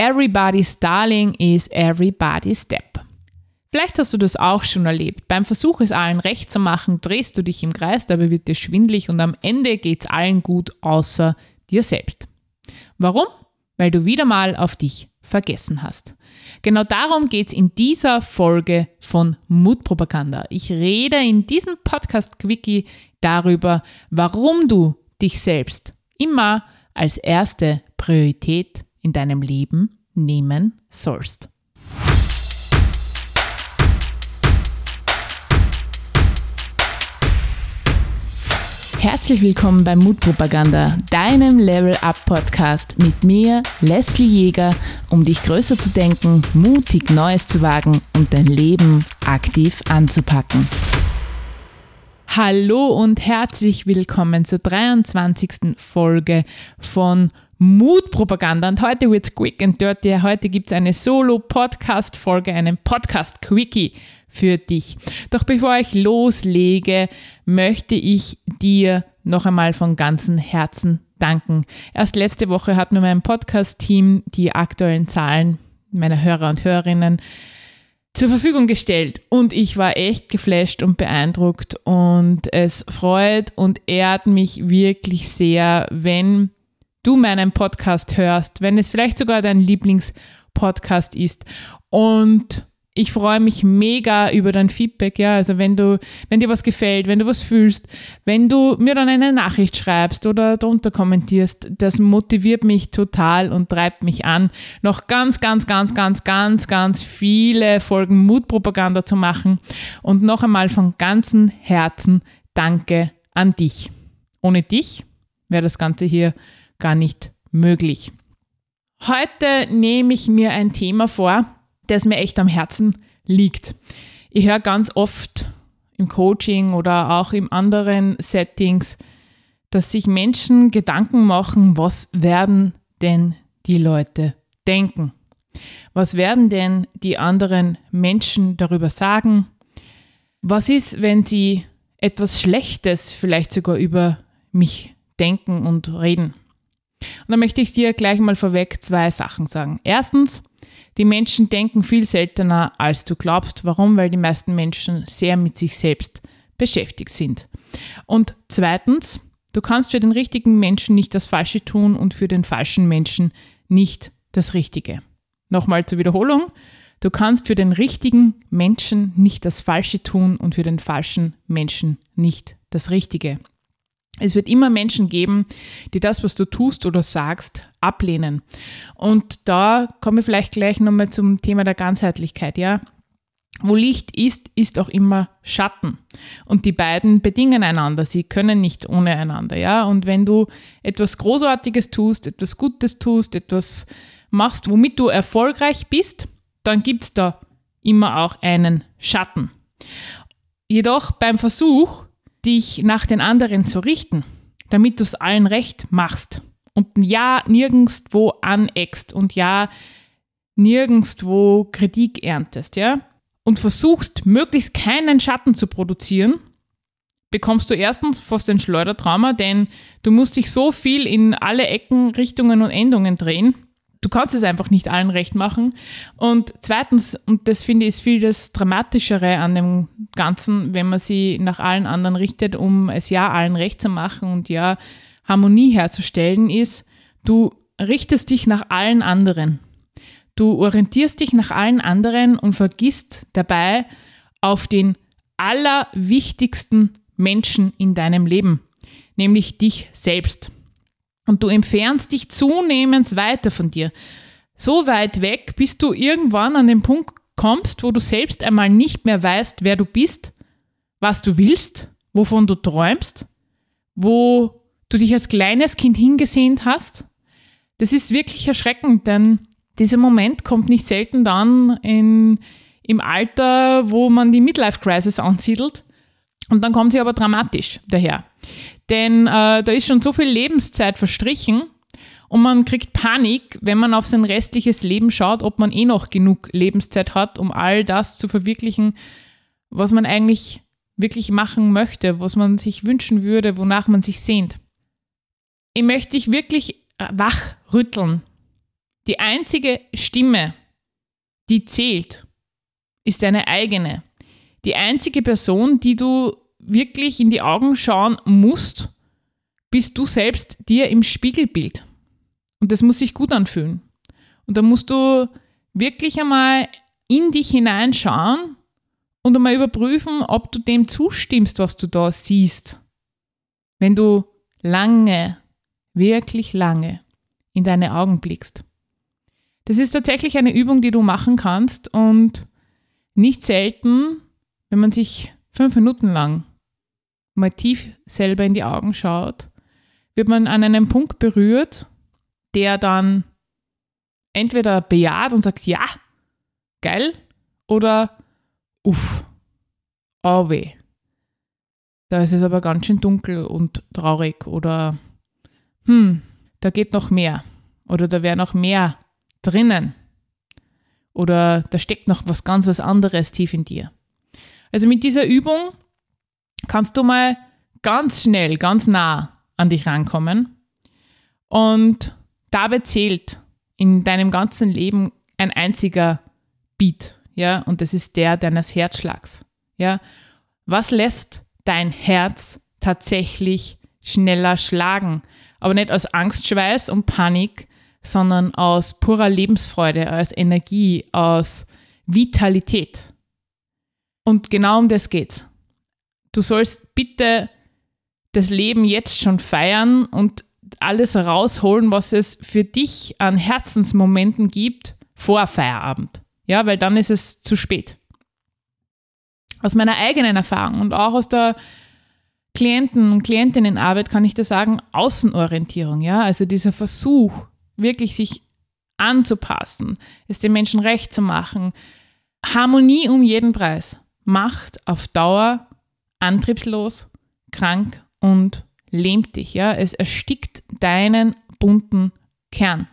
Everybody's Darling is everybody's Step. Vielleicht hast du das auch schon erlebt. Beim Versuch, es allen recht zu machen, drehst du dich im Kreis, dabei wird dir schwindlig und am Ende geht es allen gut, außer dir selbst. Warum? Weil du wieder mal auf dich vergessen hast. Genau darum geht es in dieser Folge von Mutpropaganda. Ich rede in diesem Podcast-Quickie darüber, warum du dich selbst immer als erste Priorität in deinem Leben nehmen sollst. Herzlich willkommen bei Mutpropaganda, deinem Level Up Podcast mit mir, Leslie Jäger, um dich größer zu denken, mutig Neues zu wagen und dein Leben aktiv anzupacken. Hallo und herzlich willkommen zur 23. Folge von Mutpropaganda. Und heute wird es quick and dirty. Heute gibt es eine Solo-Podcast-Folge, einen Podcast-Quickie für dich. Doch bevor ich loslege, möchte ich dir noch einmal von ganzem Herzen danken. Erst letzte Woche hat mir mein Podcast-Team die aktuellen Zahlen meiner Hörer und Hörerinnen zur Verfügung gestellt und ich war echt geflasht und beeindruckt und es freut und ehrt mich wirklich sehr, wenn du meinen Podcast hörst, wenn es vielleicht sogar dein Lieblingspodcast ist und ich freue mich mega über dein Feedback, ja. Also wenn du, wenn dir was gefällt, wenn du was fühlst, wenn du mir dann eine Nachricht schreibst oder darunter kommentierst, das motiviert mich total und treibt mich an, noch ganz, ganz, ganz, ganz, ganz, ganz viele Folgen Mutpropaganda zu machen. Und noch einmal von ganzem Herzen Danke an dich. Ohne dich wäre das Ganze hier gar nicht möglich. Heute nehme ich mir ein Thema vor, das mir echt am Herzen liegt. Ich höre ganz oft im Coaching oder auch in anderen Settings, dass sich Menschen Gedanken machen, was werden denn die Leute denken? Was werden denn die anderen Menschen darüber sagen? Was ist, wenn sie etwas Schlechtes vielleicht sogar über mich denken und reden? Und da möchte ich dir gleich mal vorweg zwei Sachen sagen. Erstens, die Menschen denken viel seltener, als du glaubst. Warum? Weil die meisten Menschen sehr mit sich selbst beschäftigt sind. Und zweitens, du kannst für den richtigen Menschen nicht das Falsche tun und für den falschen Menschen nicht das Richtige. Nochmal zur Wiederholung. Du kannst für den richtigen Menschen nicht das Falsche tun und für den falschen Menschen nicht das Richtige. Es wird immer Menschen geben, die das, was du tust oder sagst, ablehnen. Und da komme ich vielleicht gleich nochmal zum Thema der Ganzheitlichkeit, ja. Wo Licht ist, ist auch immer Schatten. Und die beiden bedingen einander. Sie können nicht ohne einander, ja. Und wenn du etwas Großartiges tust, etwas Gutes tust, etwas machst, womit du erfolgreich bist, dann gibt es da immer auch einen Schatten. Jedoch beim Versuch, dich nach den anderen zu richten, damit du es allen recht machst und ja nirgendwo aneckst und ja nirgendwo Kritik erntest, ja, und versuchst möglichst keinen Schatten zu produzieren, bekommst du erstens fast ein Schleudertrauma, denn du musst dich so viel in alle Ecken, Richtungen und Endungen drehen, du kannst es einfach nicht allen recht machen. Und zweitens, und das finde ich ist viel das Dramatischere an dem Ganzen, wenn man sie nach allen anderen richtet, um es ja allen recht zu machen und ja Harmonie herzustellen, ist, du richtest dich nach allen anderen. Du orientierst dich nach allen anderen und vergisst dabei auf den allerwichtigsten Menschen in deinem Leben, nämlich dich selbst. Und du entfernst dich zunehmend weiter von dir. So weit weg, bis du irgendwann an den Punkt kommst, wo du selbst einmal nicht mehr weißt, wer du bist, was du willst, wovon du träumst, wo du dich als kleines Kind hingesehnt hast. Das ist wirklich erschreckend, denn dieser Moment kommt nicht selten dann in, im Alter, wo man die Midlife-Crisis ansiedelt. Und dann kommt sie aber dramatisch daher. Denn äh, da ist schon so viel Lebenszeit verstrichen und man kriegt Panik, wenn man auf sein restliches Leben schaut, ob man eh noch genug Lebenszeit hat, um all das zu verwirklichen, was man eigentlich wirklich machen möchte, was man sich wünschen würde, wonach man sich sehnt. Ich möchte dich wirklich wachrütteln, Die einzige Stimme, die zählt, ist deine eigene. Die einzige Person, die du wirklich in die Augen schauen musst, bist du selbst dir im Spiegelbild. Und das muss sich gut anfühlen. Und da musst du wirklich einmal in dich hineinschauen und einmal überprüfen, ob du dem zustimmst, was du da siehst. Wenn du lange, wirklich lange in deine Augen blickst. Das ist tatsächlich eine Übung, die du machen kannst und nicht selten, wenn man sich fünf Minuten lang mal tief selber in die Augen schaut, wird man an einem Punkt berührt, der dann entweder bejaht und sagt, ja, geil, oder uff, oh weh. Da ist es aber ganz schön dunkel und traurig oder hm, da geht noch mehr oder da wäre noch mehr drinnen oder da steckt noch was ganz was anderes tief in dir. Also mit dieser Übung kannst du mal ganz schnell, ganz nah an dich rankommen und dabei zählt in deinem ganzen Leben ein einziger Beat, ja, und das ist der deines Herzschlags, ja. Was lässt dein Herz tatsächlich schneller schlagen? Aber nicht aus Angstschweiß und Panik, sondern aus purer Lebensfreude, aus Energie, aus Vitalität. Und genau um das geht's. Du sollst bitte das Leben jetzt schon feiern und alles rausholen, was es für dich an Herzensmomenten gibt vor Feierabend. Ja, weil dann ist es zu spät. Aus meiner eigenen Erfahrung und auch aus der Klienten- und Klientinnenarbeit kann ich dir sagen, Außenorientierung, ja, also dieser Versuch, wirklich sich anzupassen, es den Menschen recht zu machen, Harmonie um jeden Preis, macht auf Dauer antriebslos, krank und lähmt dich. Ja? Es erstickt deinen bunten Kern.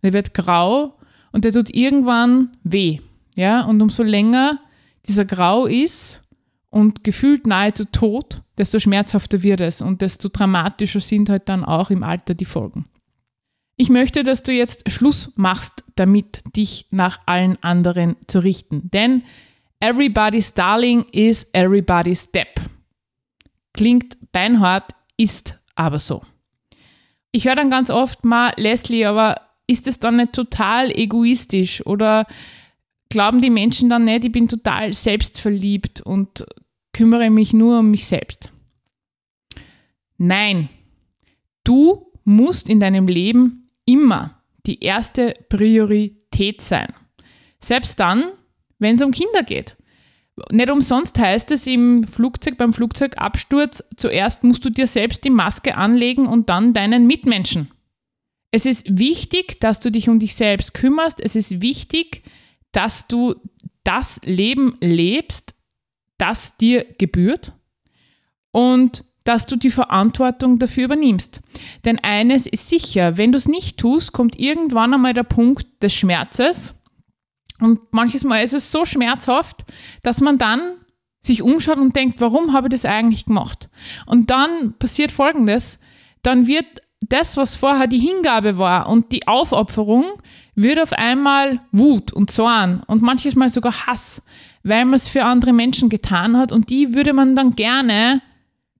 Und er wird grau und der tut irgendwann weh. Ja? Und umso länger dieser Grau ist und gefühlt nahezu tot, desto schmerzhafter wird es und desto dramatischer sind halt dann auch im Alter die Folgen. Ich möchte, dass du jetzt Schluss machst damit, dich nach allen anderen zu richten. Denn everybody's darling is everybody's step. Klingt beinhart, ist aber so. Ich höre dann ganz oft mal, Leslie, aber ist es dann nicht total egoistisch oder glauben die Menschen dann nicht, ich bin total selbstverliebt und kümmere mich nur um mich selbst? Nein, du musst in deinem Leben immer die erste Priorität sein. Selbst dann, wenn es um Kinder geht. Nicht umsonst heißt es im Flugzeug, beim Flugzeugabsturz, zuerst musst du dir selbst die Maske anlegen und dann deinen Mitmenschen. Es ist wichtig, dass du dich um dich selbst kümmerst. Es ist wichtig, dass du das Leben lebst, das dir gebührt und dass du die Verantwortung dafür übernimmst. Denn eines ist sicher, wenn du es nicht tust, kommt irgendwann einmal der Punkt des Schmerzes und manches Mal ist es so schmerzhaft, dass man dann sich umschaut und denkt, warum habe ich das eigentlich gemacht? Und dann passiert Folgendes, dann wird das, was vorher die Hingabe war und die Aufopferung, wird auf einmal Wut und Zorn und manches Mal sogar Hass, weil man es für andere Menschen getan hat und die würde man dann gerne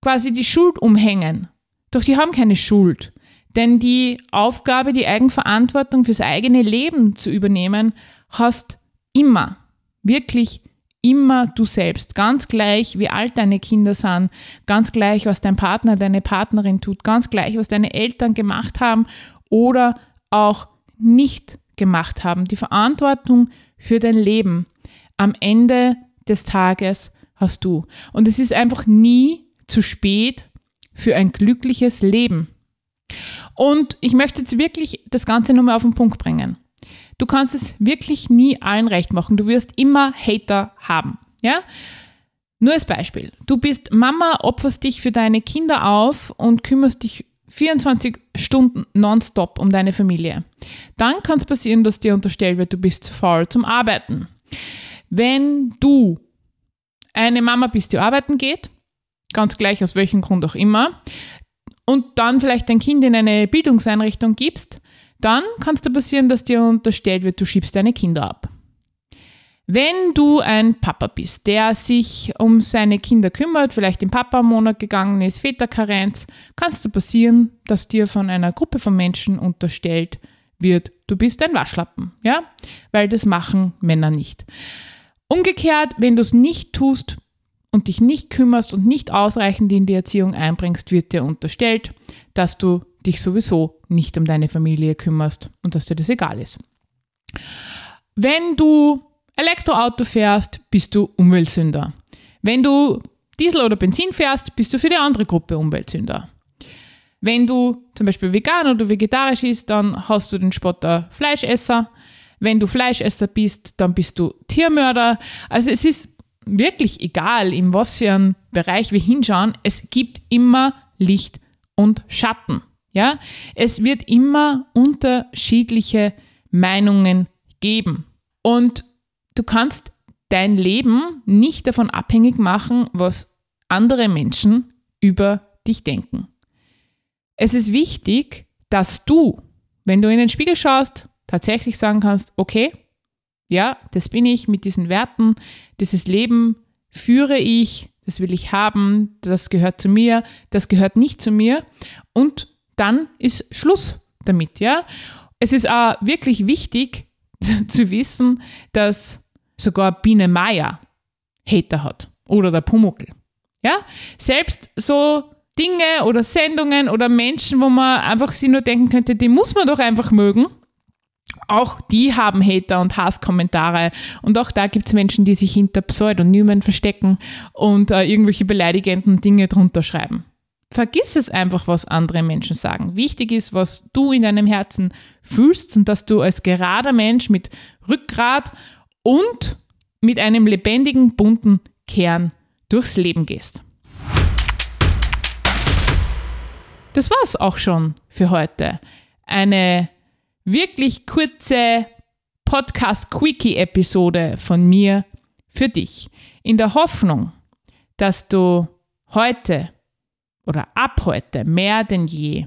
quasi die Schuld umhängen. Doch die haben keine Schuld. Denn die Aufgabe, die Eigenverantwortung fürs eigene Leben zu übernehmen, hast immer, wirklich immer du selbst. Ganz gleich, wie alt deine Kinder sind, ganz gleich, was dein Partner, deine Partnerin tut, ganz gleich, was deine Eltern gemacht haben oder auch nicht gemacht haben. Die Verantwortung für dein Leben am Ende des Tages hast du. Und es ist einfach nie zu spät für ein glückliches Leben. Und ich möchte jetzt wirklich das Ganze nochmal auf den Punkt bringen. Du kannst es wirklich nie allen recht machen. Du wirst immer Hater haben. Ja? Nur als Beispiel. Du bist Mama, opferst dich für deine Kinder auf und kümmerst dich 24 Stunden nonstop um deine Familie. Dann kann es passieren, dass dir unterstellt wird, du bist zu faul zum Arbeiten. Wenn du eine Mama bist, die arbeiten geht, ganz gleich aus welchem Grund auch immer, und dann vielleicht dein Kind in eine Bildungseinrichtung gibst, dann kann es dir passieren, dass dir unterstellt wird, du schiebst deine Kinder ab. Wenn du ein Papa bist, der sich um seine Kinder kümmert, vielleicht im Papa am Monat gegangen ist, Väterkarenz, kann es dir passieren, dass dir von einer Gruppe von Menschen unterstellt wird, du bist ein Waschlappen, ja? Weil das machen Männer nicht. Umgekehrt, wenn du es nicht tust und dich nicht kümmerst und nicht ausreichend in die Erziehung einbringst, wird dir unterstellt, dass du dich sowieso nicht um deine Familie kümmerst und dass dir das egal ist. Wenn du Elektroauto fährst, bist du Umweltsünder. Wenn du Diesel oder Benzin fährst, bist du für die andere Gruppe Umweltsünder. Wenn du zum Beispiel vegan oder vegetarisch bist, dann hast du den Spotter Fleischesser. Wenn du Fleischesser bist, dann bist du Tiermörder. Also es ist wirklich egal, in was für einen Bereich wir hinschauen. Es gibt immer Licht und Schatten. Ja, es wird immer unterschiedliche Meinungen geben. Und du kannst dein Leben nicht davon abhängig machen, was andere Menschen über dich denken. Es ist wichtig, dass du, wenn du in den Spiegel schaust, tatsächlich sagen kannst, okay, ja, das bin ich mit diesen Werten, dieses Leben führe ich, das will ich haben, das gehört zu mir, das gehört nicht zu mir und dann ist Schluss damit, ja. Es ist auch wirklich wichtig zu wissen, dass sogar Biene Meier Hater hat oder der Pumuckel. Ja, selbst so Dinge oder Sendungen oder Menschen, wo man einfach sich nur denken könnte, die muss man doch einfach mögen. Auch die haben Hater und Hasskommentare. Und auch da gibt es Menschen, die sich hinter Pseudonymen verstecken und äh, irgendwelche beleidigenden Dinge drunter schreiben. Vergiss es einfach, was andere Menschen sagen. Wichtig ist, was du in deinem Herzen fühlst und dass du als gerader Mensch mit Rückgrat und mit einem lebendigen, bunten Kern durchs Leben gehst. Das war es auch schon für heute. Eine wirklich kurze Podcast-Quickie-Episode von mir für dich. In der Hoffnung, dass du heute oder ab heute mehr denn je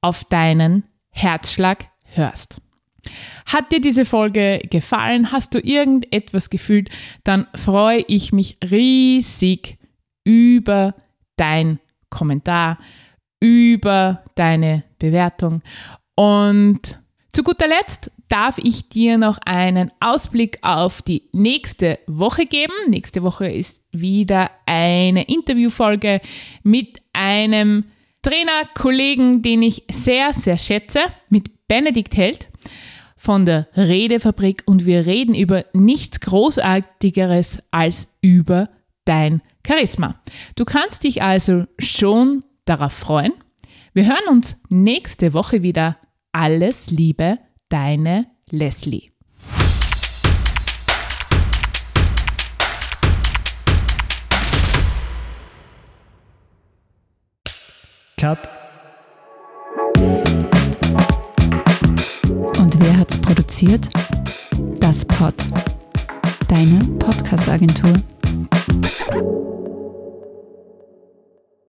auf deinen Herzschlag hörst. Hat dir diese Folge gefallen? Hast du irgendetwas gefühlt? Dann freue ich mich riesig über dein Kommentar, über deine Bewertung. Und zu guter Letzt darf ich dir noch einen Ausblick auf die nächste Woche geben. Nächste Woche ist wieder eine Interviewfolge mit einem Trainer, Kollegen, den ich sehr, sehr schätze, mit Benedikt Held von der Redefabrik und wir reden über nichts Großartigeres als über dein Charisma. Du kannst dich also schon darauf freuen. Wir hören uns nächste Woche wieder. Alles Liebe, deine Leslie. Cut. Und wer hat's produziert? Das Pod. Deine Podcast-Agentur.